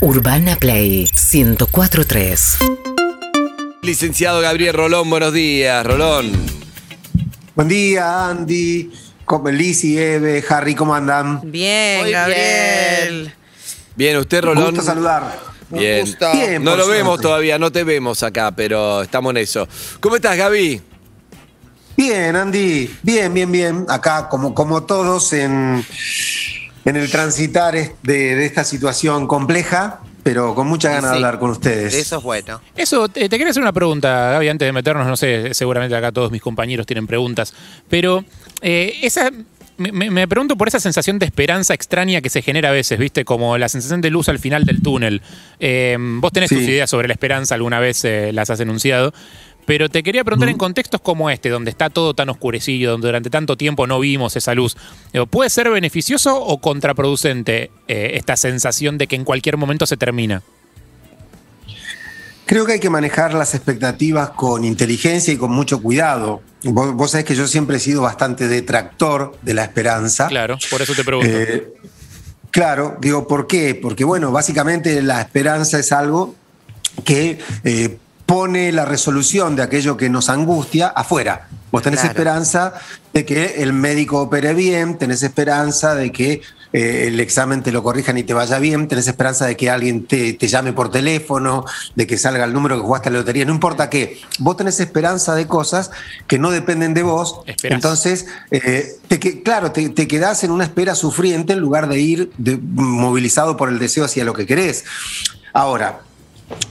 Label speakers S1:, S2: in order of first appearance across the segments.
S1: Urbana Play 1043.
S2: Licenciado Gabriel Rolón, buenos días, Rolón.
S3: Buen día, Andy, como Lizzy, Eve, Harry, ¿cómo andan?
S4: Bien,
S2: Muy
S4: Gabriel.
S2: Bien, usted,
S3: Un
S2: Rolón.
S3: gusto saludar.
S2: Bien.
S3: Bien,
S2: no lo vemos todavía, no te vemos acá, pero estamos en eso. ¿Cómo estás, Gaby?
S3: Bien, Andy, bien, bien, bien. Acá, como, como todos, en, en el transitar de, de esta situación compleja, pero con mucha ganas de hablar con ustedes.
S4: Eso es bueno.
S5: Eso, te, te quería hacer una pregunta, Gaby, antes de meternos, no sé, seguramente acá todos mis compañeros tienen preguntas, pero eh, esa, me pregunto por esa sensación de esperanza extraña que se genera a veces, ¿viste? Como la sensación de luz al final del túnel. Eh, vos tenés
S3: Sí.
S5: tus ideas sobre la esperanza, alguna vez eh, las has enunciado, pero te quería preguntar en contextos como este, donde está todo tan oscurecido, donde durante tanto tiempo no vimos esa luz, ¿puede ser beneficioso o contraproducente eh, esta sensación de que en cualquier momento se termina?
S3: Creo que hay que manejar las expectativas con inteligencia y con mucho cuidado. Vos, vos sabés que yo siempre he sido bastante detractor de la esperanza.
S5: Claro, por eso te pregunto.
S3: Eh, claro, digo, ¿por qué? Porque, bueno, básicamente la esperanza es algo que eh, pone la resolución de aquello que nos angustia afuera. Vos tenés
S4: Claro.
S3: esperanza de que el médico opere bien, tenés esperanza de que eh, el examen te lo corrijan y te vaya bien, tenés esperanza de que alguien te, te llame por teléfono, de que salga el número que jugaste a la lotería, no importa qué. Vos tenés esperanza de cosas que no dependen de vos.
S5: Esperás.
S3: Entonces, eh, te claro, te, te quedás en una espera sufriente en lugar de ir de- movilizado por el deseo hacia lo que querés. Ahora,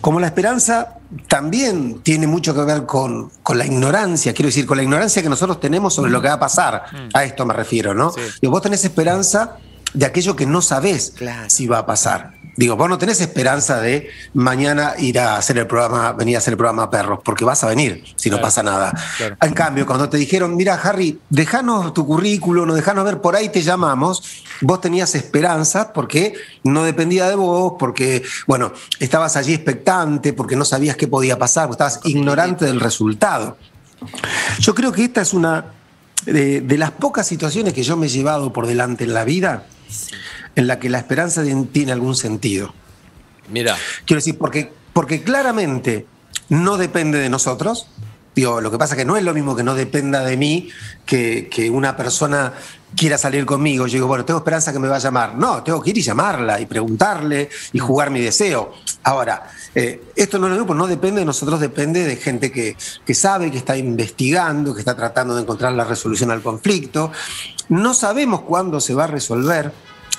S3: como la esperanza también tiene mucho que ver con, con la ignorancia, quiero decir, con la ignorancia que nosotros tenemos sobre lo que va a pasar. A esto me refiero, ¿no?
S5: Sí.
S3: Digo, vos tenés esperanza de aquello que no sabés
S4: Claro.
S3: si va a pasar. Digo, vos no tenés esperanza de mañana ir a hacer el programa, venir a hacer el programa Perros, porque vas a venir si no
S5: Claro.
S3: pasa nada.
S5: Claro.
S3: En cambio, cuando te dijeron, mira, Harry, dejanos tu currículum, dejanos ver, por ahí te llamamos, vos tenías esperanza porque no dependía de vos, porque, bueno, estabas allí expectante, porque no sabías qué podía pasar, porque estabas ignorante del resultado. Yo creo que esta es una de, de las pocas situaciones que yo me he llevado por delante en la vida en la que la esperanza tiene algún sentido.
S2: Mira,
S3: Quiero decir, porque, porque claramente no depende de nosotros. Lo que pasa es que no es lo mismo que no dependa de mí que, una persona quiera salir conmigo. Yo digo, bueno, tengo esperanza que me va a llamar. No, tengo que ir y llamarla y preguntarle y jugar mi deseo. Ahora, eh, esto no mismo, no depende de nosotros, depende de gente que, que sabe, que está investigando, que está tratando de encontrar la resolución al conflicto. No sabemos cuándo se va a resolver.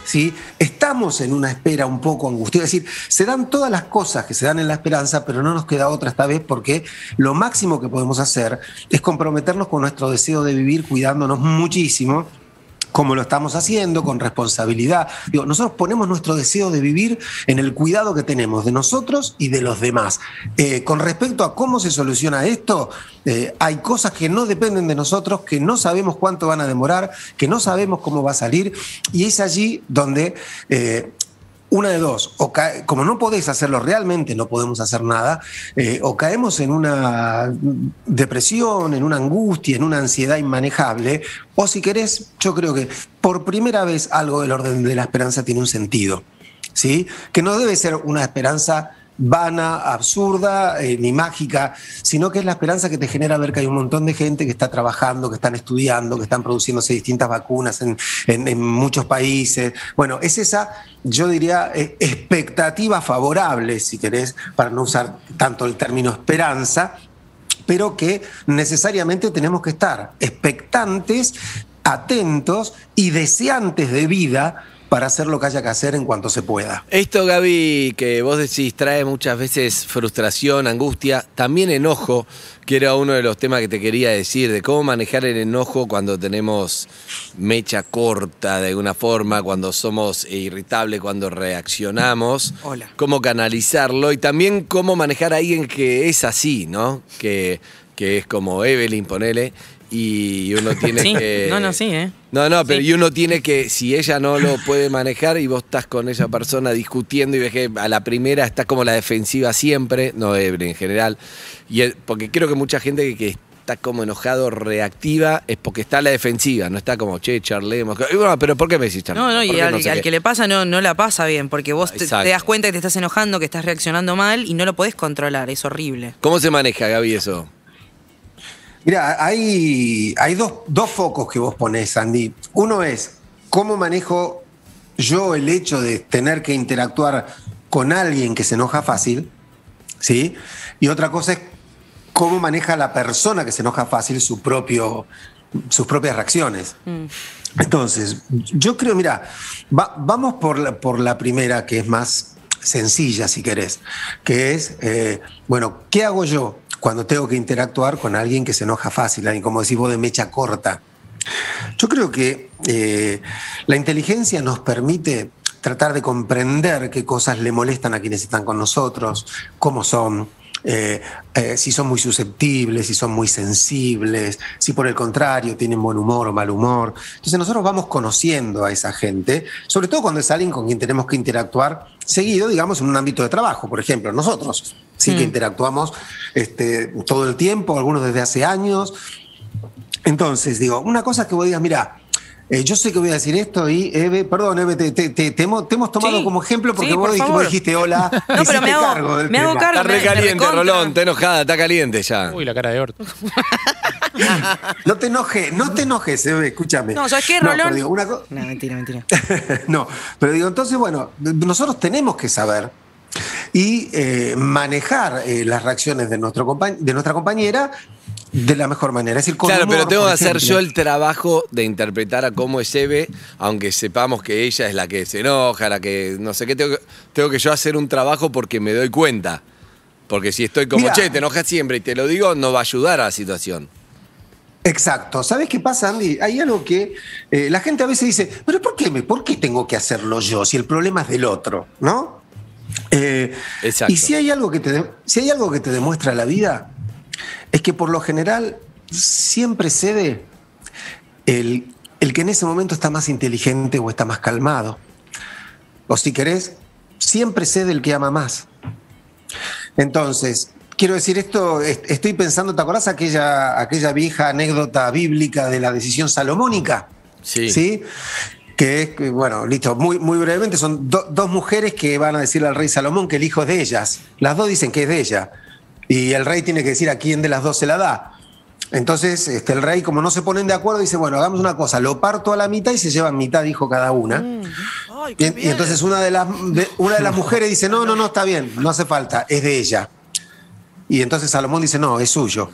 S3: ¿Sí? Estamos en una espera un poco angustiosa. Es decir, se dan todas las cosas que se dan en la esperanza, pero no nos queda otra esta vez porque lo máximo que podemos hacer es comprometernos con nuestro deseo de vivir cuidándonos muchísimo como lo estamos haciendo, con responsabilidad. Nosotros ponemos nuestro deseo de vivir en el cuidado que tenemos de nosotros y de los demás. Eh, con respecto a cómo se soluciona esto, eh, hay cosas que no dependen de nosotros, que no sabemos cuánto van a demorar, que no sabemos cómo va a salir, y es allí donde... eh, una de dos, o como no podés hacerlo realmente, no podemos hacer nada, eh, o caemos en una depresión, en una angustia, en una ansiedad inmanejable, o si querés, yo creo que por primera vez algo del orden de la esperanza tiene un sentido, ¿sí? Que no debe ser una esperanza vana, absurda, eh, ni mágica, sino que es la esperanza que te genera ver que hay un montón de gente que está trabajando, que están estudiando, que están produciéndose distintas vacunas en, muchos países. Bueno, es esa, yo diría, eh, expectativa favorable, si querés, para no usar tanto el término esperanza, pero que necesariamente tenemos que estar expectantes, atentos y deseantes de vida para hacer lo que haya que hacer en cuanto se pueda.
S2: esto, Gaby, que vos decís trae muchas veces frustración, angustia, también enojo, que era uno de los temas que te quería decir, de cómo manejar el enojo cuando tenemos mecha corta de alguna forma, cuando somos irritables, cuando reaccionamos,
S4: Hola.
S2: cómo canalizarlo y también cómo manejar a alguien que es así, ¿no? Que, que es como Evelyn, ponele, y uno tiene
S4: Sí,
S2: que...
S4: no, no, sí, ¿eh?
S2: No, no, pero
S4: Sí.
S2: y uno tiene que, si ella no lo puede manejar y vos estás con esa persona discutiendo y ves que a la primera está como la defensiva siempre, no en general, y el- porque creo que mucha gente que, que está como enojado, reactiva, es porque está a la defensiva, no está como, che, charlemos. Y bueno, pero ¿por qué me decís charlemos?
S4: No, no,
S2: ¿Por
S4: y al,
S2: sé
S4: al
S2: qué?
S4: que le pasa no, no la pasa bien, porque vos te, te das cuenta que te estás enojando, que estás reaccionando mal y no lo podés controlar, es horrible.
S2: ¿Cómo se maneja, Gaby, eso?
S3: Mira, hay, hay dos, dos focos que vos ponés, Andy. Uno es cómo manejo yo el hecho de tener que interactuar con alguien que se enoja fácil, ¿sí? Y otra cosa es cómo maneja la persona que se enoja fácil su propio, sus propias reacciones. Entonces, yo creo, mira, va- vamos por la, por la primera, que es más sencilla, si querés, que es, eh, bueno, ¿qué hago yo cuando tengo que interactuar con alguien que se enoja fácil, alguien, como decís vos, de mecha corta? Yo creo que eh, la inteligencia nos permite tratar de comprender qué cosas le molestan a quienes están con nosotros, cómo son, eh, eh, si son muy susceptibles, si son muy sensibles, si por el contrario tienen buen humor o mal humor. Entonces nosotros vamos conociendo a esa gente, sobre todo cuando es alguien con quien tenemos que interactuar seguido, digamos, en un ámbito de trabajo, por ejemplo, nosotros sí que interactuamos este, todo el tiempo, algunos desde hace años, entonces, digo, una cosa que vos digas, mira, eh, yo sé que voy a decir esto y Eve, perdón, Eve, te, te- te- te hemos, te hemos tomado
S4: Sí,
S3: como ejemplo porque
S4: sí,
S3: vos,
S4: por
S3: dijiste, vos dijiste hola.
S4: No, pero me hago-
S3: cargo
S4: me hago cargo.
S2: Está
S4: me-
S2: re
S4: me.
S2: Rolón, está enojada, está caliente ya.
S5: Uy, la cara de orto.
S3: No te enojes, no te enojes, Eve, escúchame.
S4: No, ¿sabes qué,
S3: No,
S4: Rolón?
S3: pero digo, una co-
S4: No, mentira, mentira.
S3: no, pero digo, entonces, bueno, nosotros tenemos que saber y eh, manejar eh, las reacciones de, nuestro de nuestra compañera de la mejor manera. Es decir, con
S2: Claro,
S3: humor,
S2: pero tengo que hacer yo el trabajo de interpretar a cómo es Eve, aunque sepamos que ella es la que se enoja, la que no sé qué, tengo que, tengo que yo hacer un trabajo porque me doy cuenta. Porque si estoy como,
S3: Mirá.
S2: che, te enojas siempre y te lo digo, no va a ayudar a la situación.
S3: Exacto. ¿Sabes qué pasa, Andy? Hay algo que eh, la gente a veces dice, pero ¿por qué, me, ¿por qué tengo que hacerlo yo si el problema es del otro? ¿No? Eh,
S2: Exacto.
S3: Y si hay, algo que te, si hay algo que te demuestra la vida, es que por lo general siempre cede el, el que en ese momento está más inteligente o está más calmado. O si querés, siempre cede el que ama más. Entonces, quiero decir esto, est- estoy pensando, ¿te acordás aquella, aquella vieja anécdota bíblica de la decisión salomónica?
S2: Sí.
S3: ¿Sí? Que es, bueno, listo, muy, muy brevemente, son do- dos mujeres que van a decirle al rey Salomón que el hijo es de ellas. Las dos dicen que es de ella. Y el rey tiene que decir a quién de las dos se la da. Entonces, este, el rey, como no se ponen de acuerdo, dice, bueno, hagamos una cosa, lo parto a la mitad y se llevan mitad hijo cada una.
S4: Ay,
S3: Y, entonces una de, las, de- una de las mujeres dice, no, no, no, está bien, no hace falta, es de ella. Y entonces Salomón dice, no, es suyo,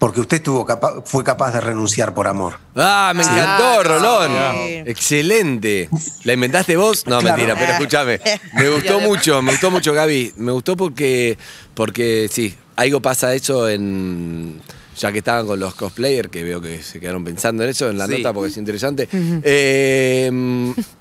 S3: porque usted estuvo capa- fue capaz de renunciar por amor.
S2: Ah, me encantó, Rolón.
S4: sí.
S2: Excelente. ¿La inventaste vos? No,
S3: Claro.
S2: mentira, pero escúchame. Me gustó mucho, me gustó mucho, Gaby. Me gustó porque, porque sí, algo pasa eso en. Ya que estaban con los cosplayers, que veo que se quedaron pensando en eso en la
S6: Sí.
S2: nota porque es interesante. Eh,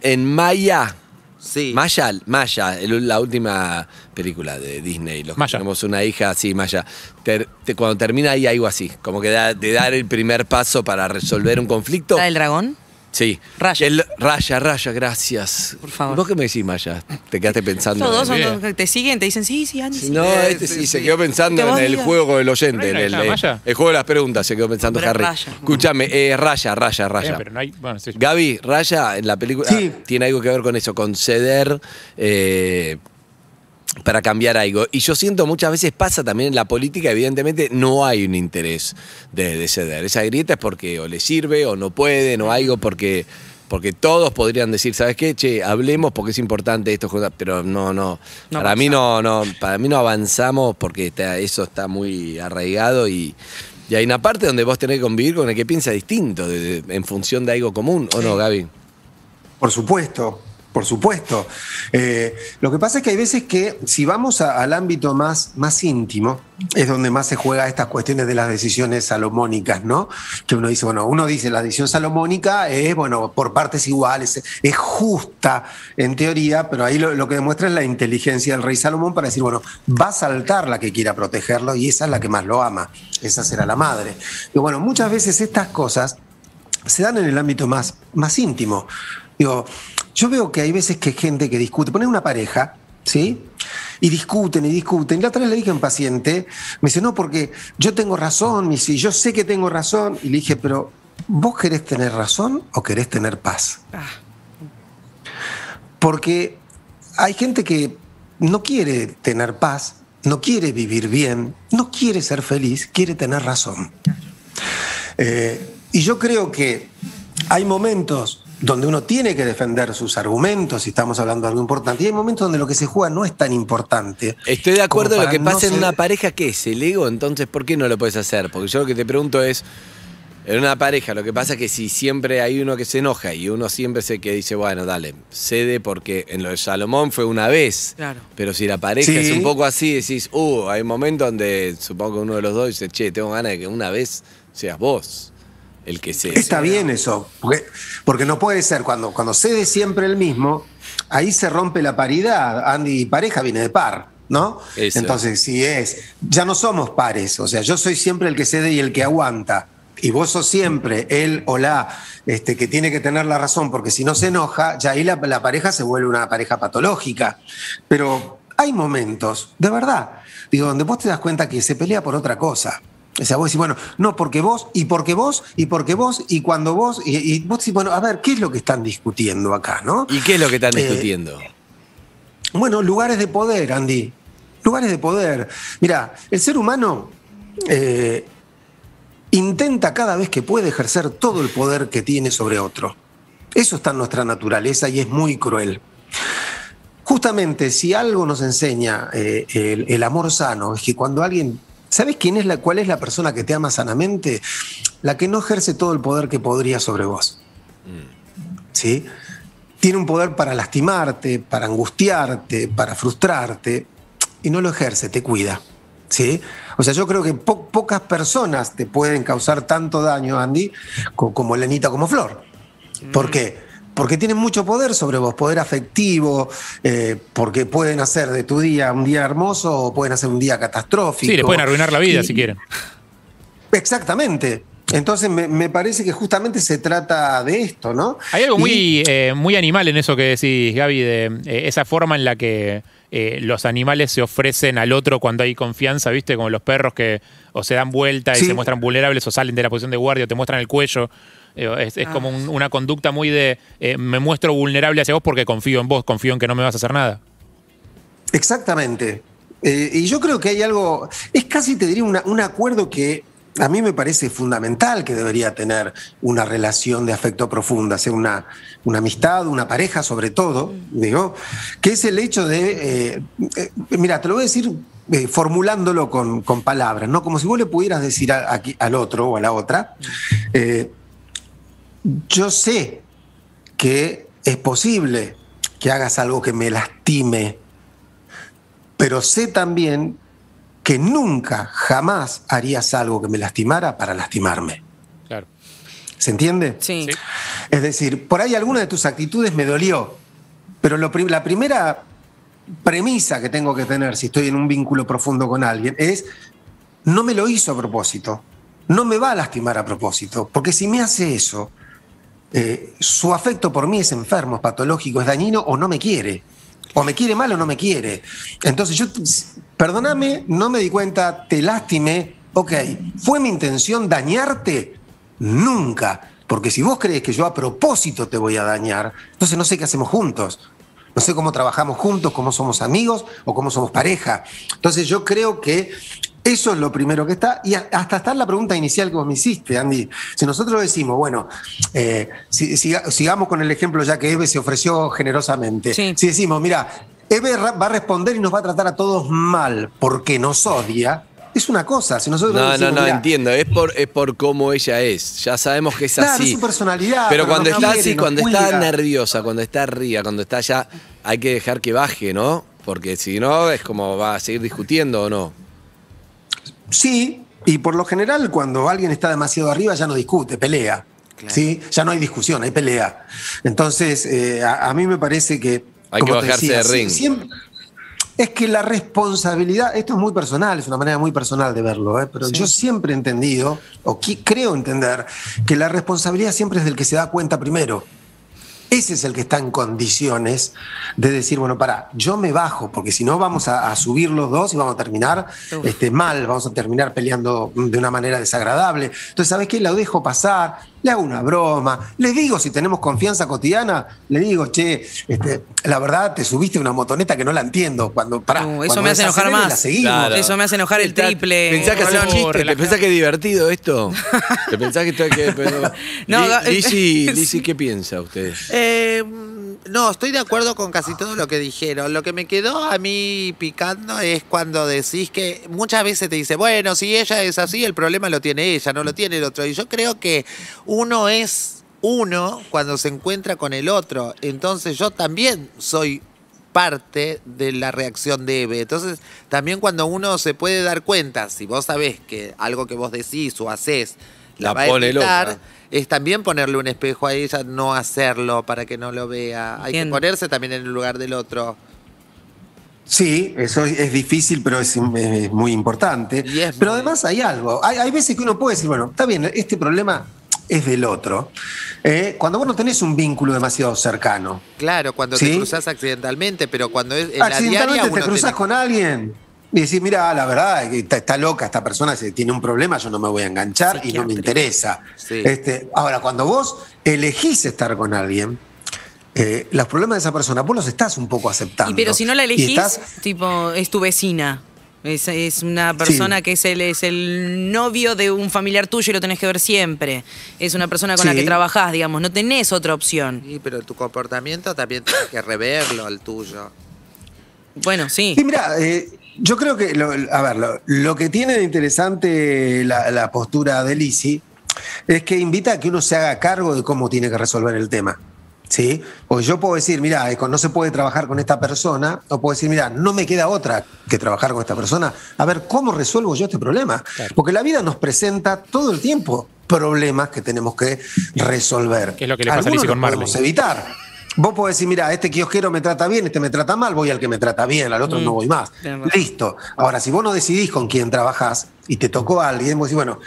S2: en Maya.
S6: Sí.
S2: Maya, Maya, el- la última película de Disney. Los que
S5: Maya.
S2: tenemos una hija así, Maya. Ter- te- cuando termina ahí algo así, como que da- de dar el primer paso para resolver un conflicto.
S4: ¿La del dragón?
S2: Sí.
S4: Raya.
S2: El- raya, raya, gracias.
S4: Por favor.
S2: ¿Vos qué me decís, Maya? Te quedaste pensando.
S4: Todos
S2: en
S4: son los que te siguen, te dicen, sí, sí, Andy, sí.
S2: No,
S6: Sí,
S2: este
S6: sí,
S2: sí, se quedó pensando en el juego del oyente,
S5: ¿No hay
S2: en el,
S5: que se llama
S2: eh,
S5: Maya?
S2: el juego de las preguntas, se quedó pensando Harry. Escúchame, eh, raya, raya,
S5: Eh,
S2: raya.
S5: pero no hay. Bueno, sí.
S2: Gaby, Raya en la película
S3: Sí.
S2: tiene algo que ver con eso, con ceder eh, para cambiar algo. Y yo siento muchas veces pasa también en la política, evidentemente no hay un interés de, de ceder. Esa grieta es porque o le sirve o no pueden o algo porque... Porque todos podrían decir, ¿sabes qué? Che, hablemos porque es importante esto, pero no, no.
S4: No
S2: para mí no, no, para mí no avanzamos porque está- eso está muy arraigado y, y hay una parte donde vos tenés que convivir con el que piensa distinto, de- de- en función de algo común, ¿o no, Gaby?
S3: Por supuesto, por supuesto. Eh, lo que pasa es que hay veces que si vamos al ámbito más, más íntimo, es donde más se juega estas cuestiones de las decisiones salomónicas, ¿no? Que uno dice, bueno, uno dice la decisión salomónica es, bueno, por partes iguales, es justa en teoría, pero ahí lo, lo que demuestra es la inteligencia del rey Salomón para decir, bueno, va a saltar la que quiera protegerlo y esa es la que más lo ama, esa será la madre. Y bueno, muchas veces estas cosas se dan en el ámbito más, más íntimo. Digo, yo veo que hay veces que hay gente que discute, poner una pareja, ¿sí? y discuten y discuten. Y la otra vez le dije a un paciente, me dice, no, porque yo tengo razón, me dice, yo sé que tengo razón. Y le dije, pero ¿vos querés tener razón o querés tener paz?
S4: Ah,
S3: Porque hay gente que no quiere tener paz, no quiere vivir bien, no quiere ser feliz, quiere tener razón. Eh, y yo creo que hay momentos donde uno tiene que defender sus argumentos, si estamos hablando de algo importante, y hay momentos donde lo que se juega no es tan importante.
S2: Estoy de acuerdo en lo que
S3: no
S2: pasa en una pareja, ¿qué es? ¿El ego? Entonces, ¿por qué no lo puedes hacer? Porque yo lo que te pregunto es, en una pareja, lo que pasa es que si siempre hay uno que se enoja y uno siempre se que dice, bueno, dale, cede porque en lo de Salomón fue una vez.
S4: Claro.
S2: Pero si la pareja
S3: Sí.
S2: es un poco así, decís, uh, hay momentos donde supongo que uno de los dos dice, che, tengo ganas de que una vez seas vos el que se.
S3: Está bien eso, porque, porque no puede ser cuando, cuando cede siempre el mismo, ahí se rompe la paridad. Andy y pareja viene de par, ¿no?
S2: Eso.
S3: Entonces, si es, ya no somos pares, o sea, yo soy siempre el que cede y el que aguanta. Y vos sos siempre él o la este, que tiene que tener la razón, porque si no se enoja, ya ahí la, la pareja se vuelve una pareja patológica. Pero hay momentos, de verdad, digo, donde vos te das cuenta que se pelea por otra cosa. O sea, vos decís, bueno, no, porque vos, y porque vos, y porque vos, y cuando vos, y, y vos decís, bueno, a ver, ¿qué es lo que están discutiendo acá, no?
S2: ¿Y qué es lo que están
S3: Eh,
S2: discutiendo?
S3: Bueno, lugares de poder, Andy. Lugares de poder. Mira, el ser humano eh, intenta cada vez que puede ejercer todo el poder que tiene sobre otro. Eso está en nuestra naturaleza y es muy cruel. Justamente, si algo nos enseña eh, el, el amor sano, es que cuando alguien. ¿Sabes quién es la, cuál es la persona que te ama sanamente? La que no ejerce todo el poder que podría sobre vos. ¿sí? Tiene un poder para lastimarte, para angustiarte, para frustrarte, y no lo ejerce, te cuida. ¿sí? O sea, yo creo que po- pocas personas te pueden causar tanto daño, Andy, co- como Lenita, como Flor. ¿Por qué? Porque tienen mucho poder sobre vos, poder afectivo, eh, porque pueden hacer de tu día un día hermoso o pueden hacer un día catastrófico.
S5: Sí, le pueden arruinar la vida
S3: Y-
S5: si quieren.
S3: Exactamente. Entonces me, me parece que justamente se trata de esto, ¿no?
S5: Hay algo
S3: Y-
S5: muy, eh, muy animal en eso que decís, Gaby, de eh, esa forma en la que eh, los animales se ofrecen al otro cuando hay confianza, ¿viste? Como los perros que o se dan vuelta y
S3: Sí.
S5: se muestran vulnerables o salen de la posición de guardia o te muestran el cuello. Eh, es es
S4: Ah.
S5: como un- una conducta muy de eh, me muestro vulnerable hacia vos porque confío en vos, confío en que no me vas a hacer nada.
S3: Exactamente. Eh, y yo creo que hay algo, es casi te diría una- un acuerdo que a mí me parece fundamental que debería tener una relación de afecto profunda, sea una, una amistad, una pareja sobre todo, digo, que es el hecho de, eh, eh, mira, te lo voy a decir eh, formulándolo con, con palabras, ¿no? Como si vos le pudieras decir a- al otro o a la otra, eh, yo sé que es posible que hagas algo que me lastime, pero sé también que nunca, jamás harías algo que me lastimara para lastimarme.
S5: Claro.
S3: ¿Se entiende?
S4: Sí.
S5: Sí.
S3: Es decir, por ahí alguna de tus actitudes me dolió, pero lo la primera premisa que tengo que tener si estoy en un vínculo profundo con alguien es, no me lo hizo a propósito, no me va a lastimar a propósito, porque si me hace eso, eh, su afecto por mí es enfermo, es patológico, es dañino o no me quiere. O me quiere mal o no me quiere. Entonces yo, perdóname, no me di cuenta, te lastimé. Ok, ¿fue mi intención dañarte? Nunca. Porque si vos crees que yo a propósito te voy a dañar, entonces no sé qué hacemos juntos. No sé cómo trabajamos juntos, cómo somos amigos o cómo somos pareja. Entonces yo creo que eso es lo primero que está. Y hasta está la pregunta inicial que vos me hiciste, Andy. Si nosotros decimos, bueno, eh, si- siga- sigamos con el ejemplo ya que Eve se ofreció generosamente.
S4: Sí.
S3: Si decimos, mira, Eve va a responder y nos va a tratar a todos mal porque nos odia, es una cosa. Si nosotros
S2: No, no,
S3: decimos,
S2: no,
S3: "Mirá,
S2: entiendo. Es por, es por cómo ella es. Ya sabemos que es
S3: Claro,
S2: así.
S3: es su personalidad.
S2: Pero cuando está
S3: quiere,
S2: así, cuando está nerviosa, cuando está arriba, cuando está ya, hay que dejar que baje, ¿no? Porque si no, es como va a seguir discutiendo o no.
S3: Sí, y por lo general cuando alguien está demasiado arriba ya no discute, pelea. ¿sí? Ya no hay discusión, hay pelea. Entonces, eh, a, a mí me parece que...
S2: Hay que
S3: como
S2: bajarse
S3: decía,
S2: de ring.
S3: siempre- es que la responsabilidad, esto es muy personal, es una manera muy personal de verlo, ¿eh? pero yo siempre he entendido, o creo entender, que la responsabilidad siempre es del que se da cuenta primero. Ese es el que está en condiciones de decir, bueno, para, yo me bajo, porque si no vamos a, a subir los dos y vamos a terminar este, mal, vamos a terminar peleando de una manera desagradable. Entonces, ¿sabes qué? Lo dejo pasar, le hago una broma, le digo, si tenemos confianza cotidiana, le digo, che, este, la verdad, te subiste una motoneta que no la entiendo. Cuando, pará,
S4: Uh, eso
S3: cuando
S4: me hace enojar más.
S2: Claro.
S4: Eso me hace enojar el triple.
S2: ¿Pensás que chiste? ¿Te pensás que es divertido esto? ¿Te pensás que esto hay que.? pero-
S4: No,
S2: Lizzy, ¿qué piensa usted?
S6: Eh, no, estoy de acuerdo con casi todo lo que dijeron. Lo que me quedó a mí picando es cuando decís que muchas veces te dice, bueno, si ella es así, el problema lo tiene ella, no lo tiene el otro. Y yo creo que uno es uno cuando se encuentra con el otro. Entonces yo también soy parte de la reacción de Eve. Entonces, también cuando uno se puede dar cuenta, si vos sabés que algo que vos decís o haces la,
S2: La
S6: va a
S2: loca.
S6: Es también ponerle un espejo a ella, no hacerlo para que no lo vea. Hay que ponerse también en el lugar del otro.
S3: Sí, eso es, difícil, pero es, es muy importante.
S6: Y es
S3: pero
S6: muy-
S3: además hay algo. Hay, hay veces que uno puede decir, bueno, está bien, este problema es del otro. Eh, cuando vos no tenés un vínculo demasiado cercano,
S6: Claro, cuando
S3: ¿Sí?
S6: te cruzas accidentalmente, pero cuando es en la
S3: accidentalmente
S6: diaria
S3: te
S6: uno
S3: cruzas
S6: tiene-
S3: con alguien y decís, mira, la verdad, está, está loca esta persona, si tiene un problema, yo no me voy a enganchar y no me interesa.
S6: Sí.
S3: Este, ahora, cuando vos elegís estar con alguien, eh, los problemas de esa persona, vos los estás un poco aceptando.
S4: Y pero si no la elegís,
S3: estás-
S4: tipo, es tu vecina. Es, es una persona
S3: Sí.
S4: que es el, es el novio de un familiar tuyo y lo tenés que ver siempre. Es una persona con la que trabajás, digamos. No tenés otra opción.
S6: Sí, pero tu comportamiento también tienes que reverlo al tuyo.
S4: Bueno, sí.
S3: Sí, mira, eh, yo creo que, lo- a ver, lo, lo que tiene de interesante la, la postura de Lisi es que invita a que uno se haga cargo de cómo tiene que resolver el tema. ¿Sí? Porque yo puedo decir, mira, no se puede trabajar con esta persona, o puedo decir, mira, no me queda otra que trabajar con esta persona. A ver, ¿cómo resuelvo yo este problema? Porque la vida nos presenta todo el tiempo problemas que tenemos que resolver.
S5: Que es lo que le pasa a Lizzy con
S3: los podemos
S5: Marley.
S3: evitar. Vos podés decir, mira, este kiosquero me trata bien, este me trata mal, voy al que me trata bien, al otro
S4: Mm,
S3: no voy más. Listo. Ahora, si vos no decidís con quién trabajás y te tocó a alguien, vos decís, bueno,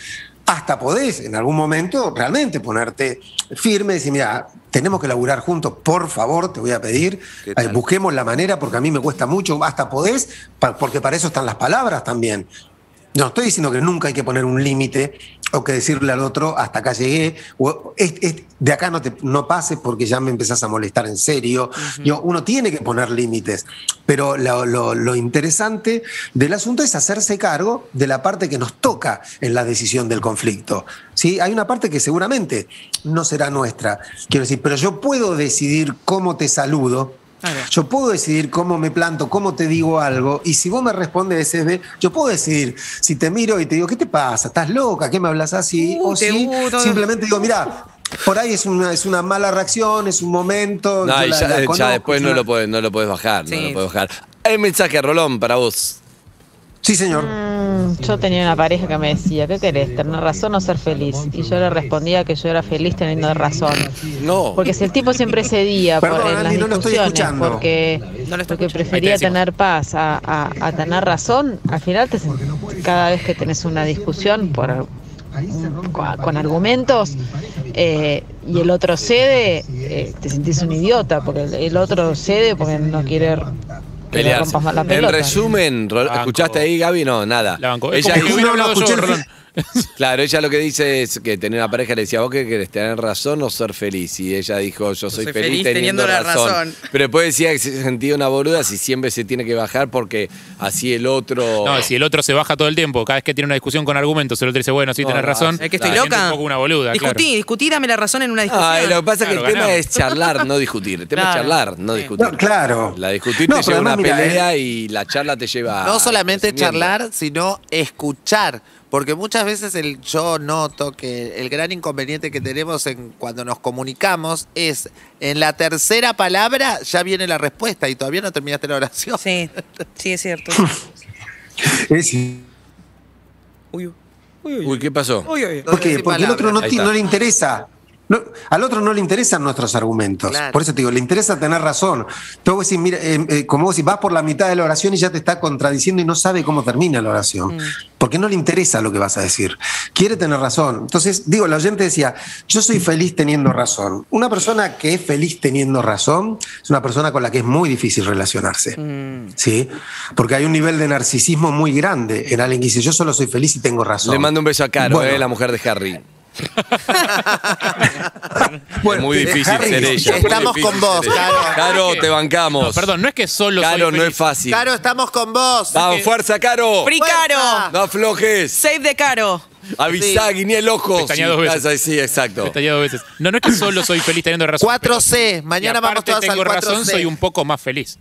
S3: hasta podés en algún momento realmente ponerte firme y decir, mira, tenemos que laburar juntos, por favor, te voy a pedir,
S6: ¿Qué
S3: eh, busquemos la manera porque a mí me cuesta mucho, hasta podés, porque para eso están las palabras también. No estoy diciendo que nunca hay que poner un límite o que decirle al otro hasta acá llegué, o es- es- de acá no, te, no pases porque ya me empezás a molestar en serio. Yo, uno tiene que poner límites, pero lo, lo- lo interesante del asunto es hacerse cargo de la parte que nos toca en la decisión del conflicto. ¿sí? Hay una parte que seguramente no será nuestra, quiero decir, pero yo puedo decidir cómo te saludo. Yo puedo decidir cómo me planto, cómo te digo algo, y si vos me respondes ese yo puedo decidir si te miro y te digo, ¿qué te pasa? ¿Estás loca? ¿Qué me hablas así?
S4: Uh,
S3: o
S4: gusta.
S3: simplemente digo, mira, por ahí es una, es una mala reacción, es un momento.
S2: No, y
S3: la-
S2: ya,
S3: la
S2: ya
S3: conozco,
S2: después no lo, podés, no lo podés bajar. No
S4: Sí.
S2: lo podés bajar. Hay un mensaje, Rolón, para vos.
S3: Sí, señor.
S7: Mm, Yo tenía una pareja que me decía, ¿qué querés? ¿Tener razón o ser feliz? Y yo le respondía que yo era feliz teniendo razón.
S2: No.
S7: Porque si el tipo siempre cedía por, en las
S3: Andy, no lo estoy
S7: discusiones
S3: escuchando.
S7: porque,
S4: No lo estoy
S7: porque prefería tener paz a, a- a tener razón, al final te, cada vez que tenés una discusión por, con, con argumentos eh, y el otro cede, eh, te sentís un idiota porque el, el otro cede porque no quiere rompas
S2: En resumen,
S5: Banco.
S2: ¿escuchaste ahí, Gaby? No, nada.
S5: La banco. Es
S2: Ella
S5: como que
S2: dice-
S5: hubiera
S3: no, no,
S5: hablado yo,
S3: escuché el
S5: Rolón.
S2: Claro, ella lo que dice es que tenía una pareja le decía, vos qué querés, tener razón o ser feliz. Y ella dijo, yo soy,
S4: soy
S2: feliz,
S4: feliz
S2: teniendo,
S4: teniendo la
S2: razón.
S4: razón.
S2: Pero después decía que se sentía una boluda si siempre se tiene que bajar porque así el otro...
S5: No, si el otro se baja todo el tiempo, cada vez que tiene una discusión con argumentos, el otro dice, bueno, sí,
S2: No,
S5: tenés
S2: no,
S5: razón.
S4: Es que estoy loca.
S5: un poco una boluda,
S4: discutí,
S5: claro.
S4: discutí, dame la razón en una discusión.
S2: Lo que pasa es que el tema es charlar, no discutir. El tema
S4: Claro.
S2: es charlar, no discutir.
S3: No, claro.
S2: La discutir
S3: No,
S2: te lleva a una
S3: mira,
S2: pelea y la charla te lleva a
S6: No solamente charlar, sino escuchar. Porque muchas veces el, yo noto que el gran inconveniente que tenemos en, cuando nos comunicamos es en la tercera palabra ya viene la respuesta y todavía no terminaste la oración.
S4: Sí, sí, es cierto.
S3: Es-
S4: Uy, uy, uy,
S2: Uy, ¿qué pasó?
S4: uy, uy.
S6: No
S3: ¿Por qué?
S6: decís
S3: Porque el otro no le interesa. No- al otro no le interesan nuestros argumentos.
S6: Claro.
S3: Por eso te digo, le interesa tener razón. Tú vos decís, mira, eh, eh, como vos decís, vas por la mitad de la oración y ya te está contradiciendo y no sabe cómo termina la oración. Porque no le interesa lo que vas a decir. Quiere tener razón. Entonces, digo, la oyente decía, yo soy feliz teniendo razón. Una persona que es feliz teniendo razón es una persona con la que es muy difícil relacionarse. ¿Sí? Porque hay un nivel de narcisismo muy grande en alguien que dice, yo solo soy feliz y tengo razón.
S2: Le mando un beso a Caro,
S3: Bueno.
S2: eh, la mujer de Harry.
S3: Bueno,
S2: es muy difícil
S3: Harry,
S2: ser ella.
S6: Estamos con vos. Caro.
S2: Caro, te bancamos.
S5: No, perdón, no es que solo soy
S2: Caro, no es fácil.
S6: Caro, estamos con vos.
S2: Vamos, fuerza, Caro.
S4: Free
S6: Fuerza.
S4: Caro.
S2: No aflojes.
S4: Save de Caro.
S2: Avisá,
S6: Sí.
S2: guiñé el ojo.
S5: Dos veces.
S2: ahí, Sí, exacto.
S5: Dos veces. No, no es que solo soy feliz teniendo razón.
S6: 4C.
S5: pero-
S6: Mañana vamos todas
S5: tengo
S6: al 4C.
S5: razón, soy un poco más feliz.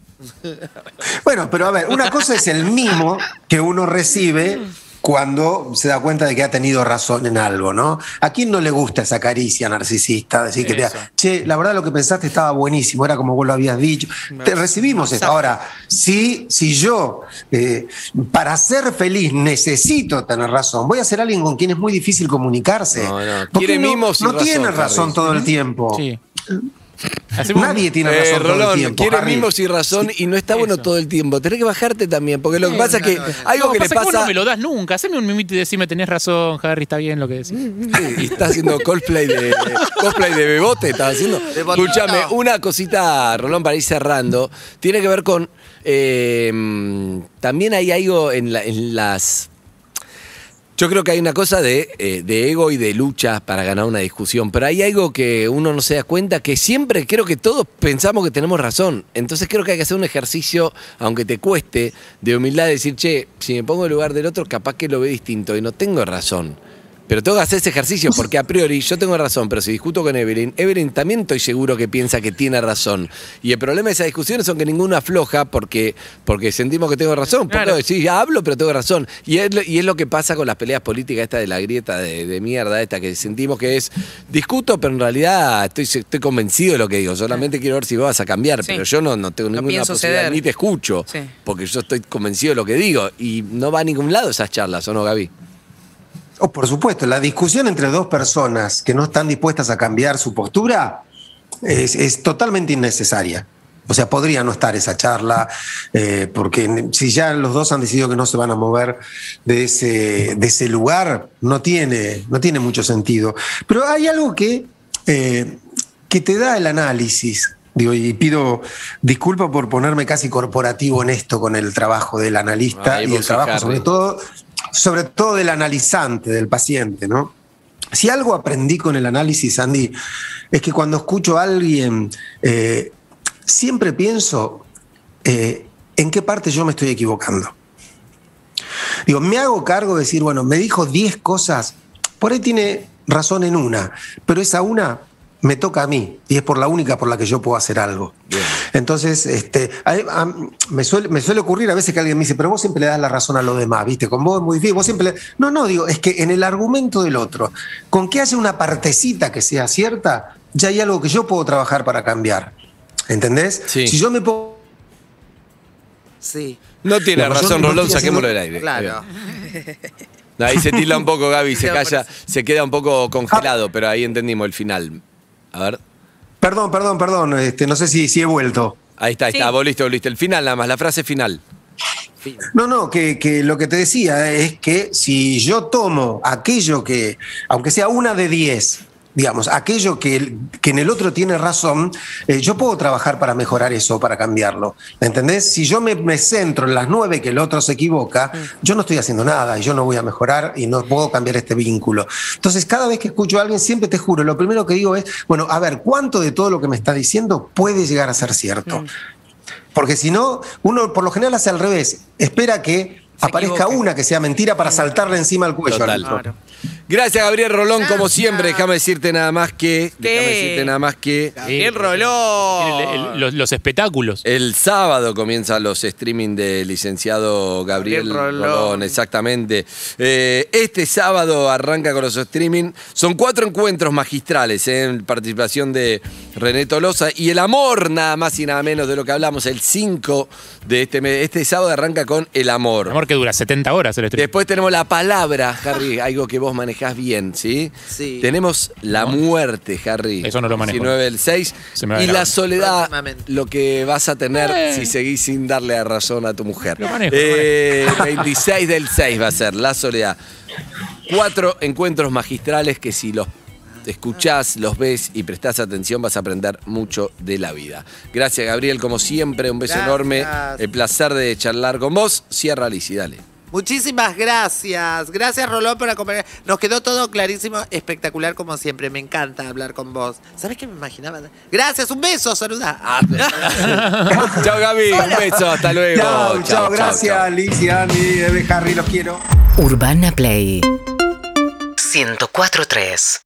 S3: Bueno, pero a ver, una cosa es el mimo que uno recibe cuando se da cuenta de que ha tenido razón en algo, ¿no? ¿A quién no le gusta esa caricia narcisista? Decir que te che, la verdad lo que pensaste estaba buenísimo, era como vos lo habías dicho. Te recibimos esto. Ahora, si, si yo, eh, para ser feliz, necesito tener razón, voy a ser alguien con quien es muy difícil comunicarse.
S2: No, no,
S3: Porque no,
S2: razón,
S3: tiene razón todo el tiempo.
S5: Sí. Hacemos-
S3: Nadie tiene
S2: Eh,
S3: razón todo el
S2: Rolón,
S3: tiempo.
S2: quiere
S3: Harry.
S2: mimos y razón y no está bueno
S5: Eso.
S2: todo el tiempo. Tenés que bajarte también, porque lo que pasa es que algo
S5: No,
S2: que le
S5: pasa que vos
S2: pasa.
S5: no me lo das nunca. Haceme un mimito y decime, tenés razón, Harry, está bien lo que decís.
S2: Sí, y está haciendo cosplay de cosplay de Bebote, está haciendo. Escúchame, una cosita, Rolón, para ir cerrando, tiene que ver con. eh, también hay algo en, la- en las. Yo creo que hay una cosa de, eh, de ego y de lucha para ganar una discusión, pero hay algo que uno no se da cuenta, que siempre creo que todos pensamos que tenemos razón. Entonces creo que hay que hacer un ejercicio, aunque te cueste, de humildad, de decir, che, si me pongo en lugar del otro, capaz que lo ve distinto y no tengo razón. Pero tengo que hacer ese ejercicio porque a priori yo tengo razón, pero si discuto con Evelyn, Evelyn también estoy seguro que piensa que tiene razón. Y el problema de esas discusiones son que ninguno afloja porque, porque sentimos que tengo razón. Porque
S5: Claro.
S2: sí, ya hablo, pero tengo razón. Y es, lo- y es lo que pasa con las peleas políticas, esta de la grieta de, de mierda, esta que sentimos que es discuto, pero en realidad estoy, estoy convencido de lo que digo. Solamente quiero ver si vos vas a cambiar,
S4: Sí.
S2: pero yo no, no tengo
S4: No
S2: ninguna
S4: pienso
S2: posibilidad,
S4: ceder.
S2: ni te escucho,
S4: Sí.
S2: porque yo estoy convencido de lo que digo. Y no va a ningún lado esas charlas, ¿o no, Gaby?
S3: Oh, por supuesto, la discusión entre dos personas que no están dispuestas a cambiar su postura es, es totalmente innecesaria. O sea, podría no estar esa charla, eh, porque si ya los dos han decidido que no se van a mover de ese, de ese lugar, no tiene, no tiene mucho sentido. Pero hay algo que, eh, que te da el análisis. Digo, y pido disculpa por ponerme casi corporativo en esto con el trabajo del analista y el trabajo, sobre todo, sobre todo del analizante, del paciente, ¿no? Si algo aprendí con el análisis, Andy, es que cuando escucho a alguien, eh, siempre pienso eh, en qué parte yo me estoy equivocando. Digo, me hago cargo de decir, bueno, me dijo 10 cosas, por ahí tiene razón en una, pero esa una me toca a mí y es por la única por la que yo puedo hacer algo. Entonces, este, a- a- me, suele, me suele ocurrir a veces que alguien me dice, pero vos siempre le das la razón a los demás, ¿viste? Con vos es muy difícil, vos siempre le... No, no, digo, es que en el argumento del otro, con que haya una partecita que sea cierta, ya hay algo que yo puedo trabajar para cambiar. ¿Entendés?
S2: Sí.
S3: Si yo me pongo...
S6: Sí,
S2: No tiene razón, Rolón, saquémoslo del aire.
S6: claro.
S2: Ahí se tila un poco, Gaby, se calla, se queda un poco congelado, pero ahí entendimos el final. A ver.
S3: Perdón, perdón, perdón, este, no sé si, si he vuelto.
S2: Ahí está, ahí
S4: Sí.
S2: está, volviste, volviste. El final nada más, la frase final.
S3: No, no, que, que lo que te decía es que si yo tomo aquello que, aunque sea una de diez, digamos, aquello que, el- que en el otro tiene razón, eh, yo puedo trabajar para mejorar eso, para cambiarlo. ¿Entendés? Si yo me, me centro en las nueve que el otro se equivoca, yo no estoy haciendo nada y yo no voy a mejorar y no puedo cambiar este vínculo. Entonces, cada vez que escucho a alguien, siempre te juro, lo primero que digo es, bueno, a ver, ¿cuánto de todo lo que me está diciendo puede llegar a ser cierto? Porque si no, uno por lo general hace al revés. Espera que aparezca una que sea mentira para saltarle encima al cuello.
S2: Total.
S3: al otro.
S4: Claro.
S2: Gracias, Gabriel Rolón, como siempre. Déjame decirte nada más que. Déjame decirte nada más que.
S4: El rolón.
S5: El- el- los, los espectáculos.
S2: El sábado comienzan los streaming del licenciado Gabriel
S4: Gabriel
S2: Rolón.
S4: Rolón.
S2: exactamente. Eh, este sábado arranca con los streaming. Son cuatro encuentros magistrales eh, en participación de René Tolosa y el amor, nada más y nada menos de lo que hablamos, el 5 de este mes. Este sábado arranca con el amor.
S5: Amor que dura 70 horas el stream.
S2: Después tenemos la palabra, Harry, algo que vos manejás manejas bien, ¿sí?
S6: Sí.
S2: Tenemos la muerte, Harry.
S5: Eso no lo manejo.
S2: 19 del 6.
S5: Se me va
S2: Y
S5: la
S2: la
S5: mano.
S2: soledad,
S6: Próximamente.
S2: lo que vas a tener
S5: Eh.
S2: si seguís sin darle a razón a tu mujer.
S5: Lo manejo,
S2: Eh, 26 del 6 va a ser la soledad. Cuatro encuentros magistrales que si los escuchás, los ves y prestás atención vas a aprender mucho de la vida. Gracias, Gabriel, como siempre, un beso
S6: Gracias.
S2: enorme. El placer de charlar con vos. Cierra, Lizzy, dale.
S6: Muchísimas gracias. Gracias, Rolón, por acompañar. Nos quedó todo clarísimo, espectacular como siempre. Me encanta hablar con vos. ¿Sabes qué me imaginaba? Gracias, un beso, saluda. Ah,
S2: chao, Gaby. Un beso. Hasta luego.
S3: Chao, chao, gracias,
S2: chao.
S3: Alicia, Andy, Eve, Harry, los quiero.
S1: Urbana Play 104.3